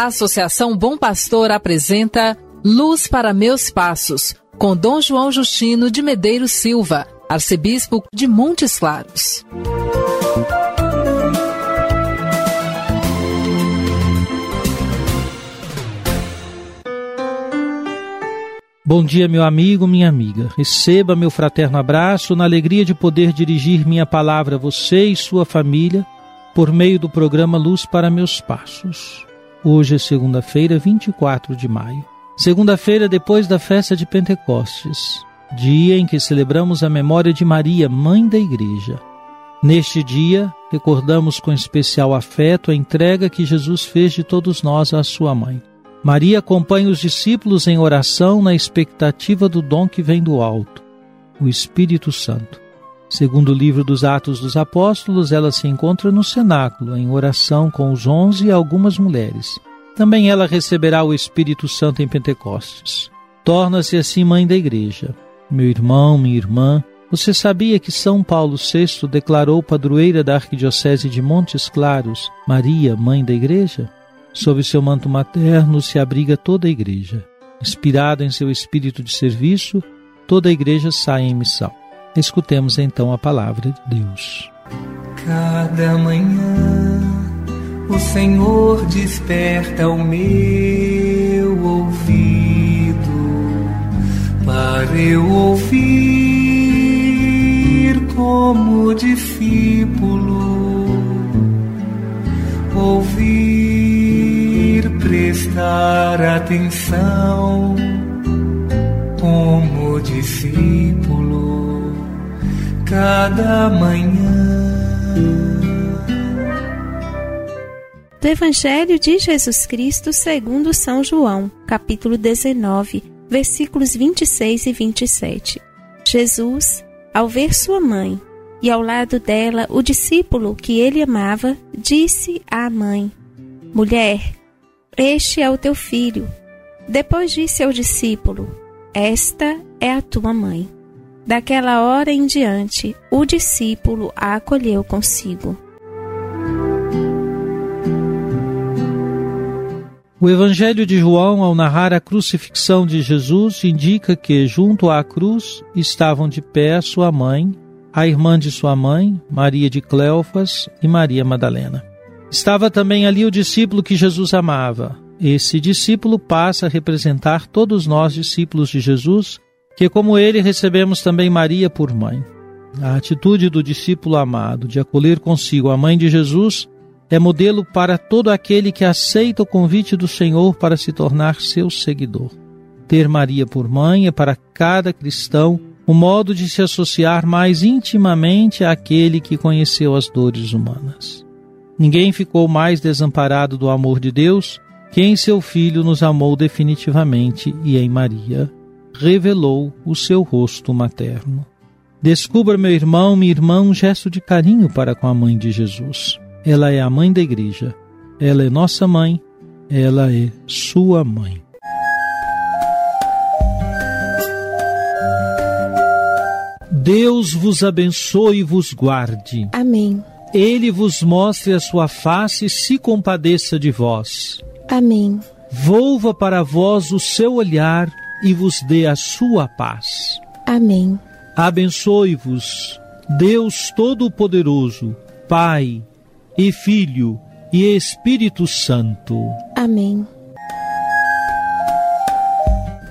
A Associação Bom Pastor apresenta Luz para Meus Passos, com Dom João Justino de Medeiros Silva, arcebispo de Montes Claros. Bom dia, meu amigo, minha amiga. Receba meu fraterno abraço na alegria de poder dirigir minha palavra a você e sua família por meio do programa Luz para Meus Passos. Hoje é segunda-feira, 24 de maio. Segunda-feira depois da festa de Pentecostes, dia em que celebramos a memória de Maria, mãe da Igreja. Neste dia, recordamos com especial afeto a entrega que Jesus fez de todos nós à sua mãe. Maria acompanha os discípulos em oração na expectativa do dom que vem do alto, o Espírito Santo. Segundo o livro dos Atos dos Apóstolos, ela se encontra no cenáculo, em oração com os onze e algumas mulheres. Também ela receberá o Espírito Santo em Pentecostes. Torna-se assim mãe da igreja. Meu irmão, minha irmã, você sabia que São Paulo VI declarou padroeira da Arquidiocese de Montes Claros, Maria, mãe da igreja? Sob seu manto materno se abriga toda a igreja. Inspirado em seu espírito de serviço, toda a igreja sai em missão. Escutemos então a palavra de Deus. Cada manhã o Senhor desperta o meu ouvido para eu ouvir como discípulo ouvir prestar atenção como discípulo cada manhã do Evangelho de Jesus Cristo segundo São João, capítulo 19, versículos 26 e 27. Jesus, ao ver sua mãe e ao lado dela o discípulo que ele amava, disse à mãe: Mulher, este é o teu filho. Depois disse ao discípulo: Esta é a tua mãe. Daquela hora em diante, o discípulo a acolheu consigo. O Evangelho de João, ao narrar a crucifixão de Jesus, indica que, junto à cruz, estavam de pé sua mãe, a irmã de sua mãe, Maria de Cleofas e Maria Madalena. Estava também ali o discípulo que Jesus amava. Esse discípulo passa a representar todos nós, discípulos de Jesus, que, como ele, recebemos também Maria por mãe. A atitude do discípulo amado de acolher consigo a mãe de Jesus é modelo para todo aquele que aceita o convite do Senhor para se tornar seu seguidor. Ter Maria por mãe é para cada cristão o modo de se associar mais intimamente àquele que conheceu as dores humanas. Ninguém ficou mais desamparado do amor de Deus que em seu Filho nos amou definitivamente e em Maria revelou o seu rosto materno. Descubra, meu irmão, minha irmã, um gesto de carinho para com a mãe de Jesus. Ela é a mãe da igreja. Ela é nossa mãe. Ela é sua mãe. Deus vos abençoe e vos guarde. Amém. Ele vos mostre a sua face e se compadeça de vós. Amém. Volva para vós o seu olhar e vos dê a sua paz. Amém. Abençoe-vos, Deus Todo-Poderoso, Pai e Filho e Espírito Santo. Amém.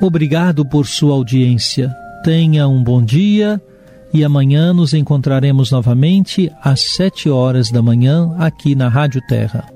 Obrigado por sua audiência. Tenha um bom dia e amanhã nos encontraremos novamente às sete horas da manhã aqui na Rádio Terra.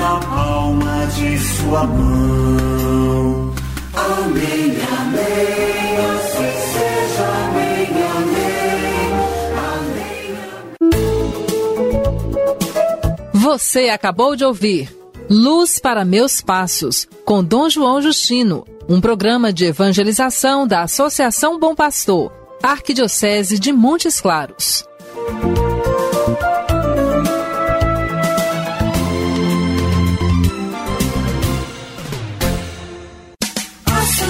na palma de sua mão. Amém, amém, assim seja, amém, amém, amém. Você acabou de ouvir Luz para Meus Passos, com Dom João Justino, um programa de evangelização da Associação Bom Pastor, Arquidiocese de Montes Claros.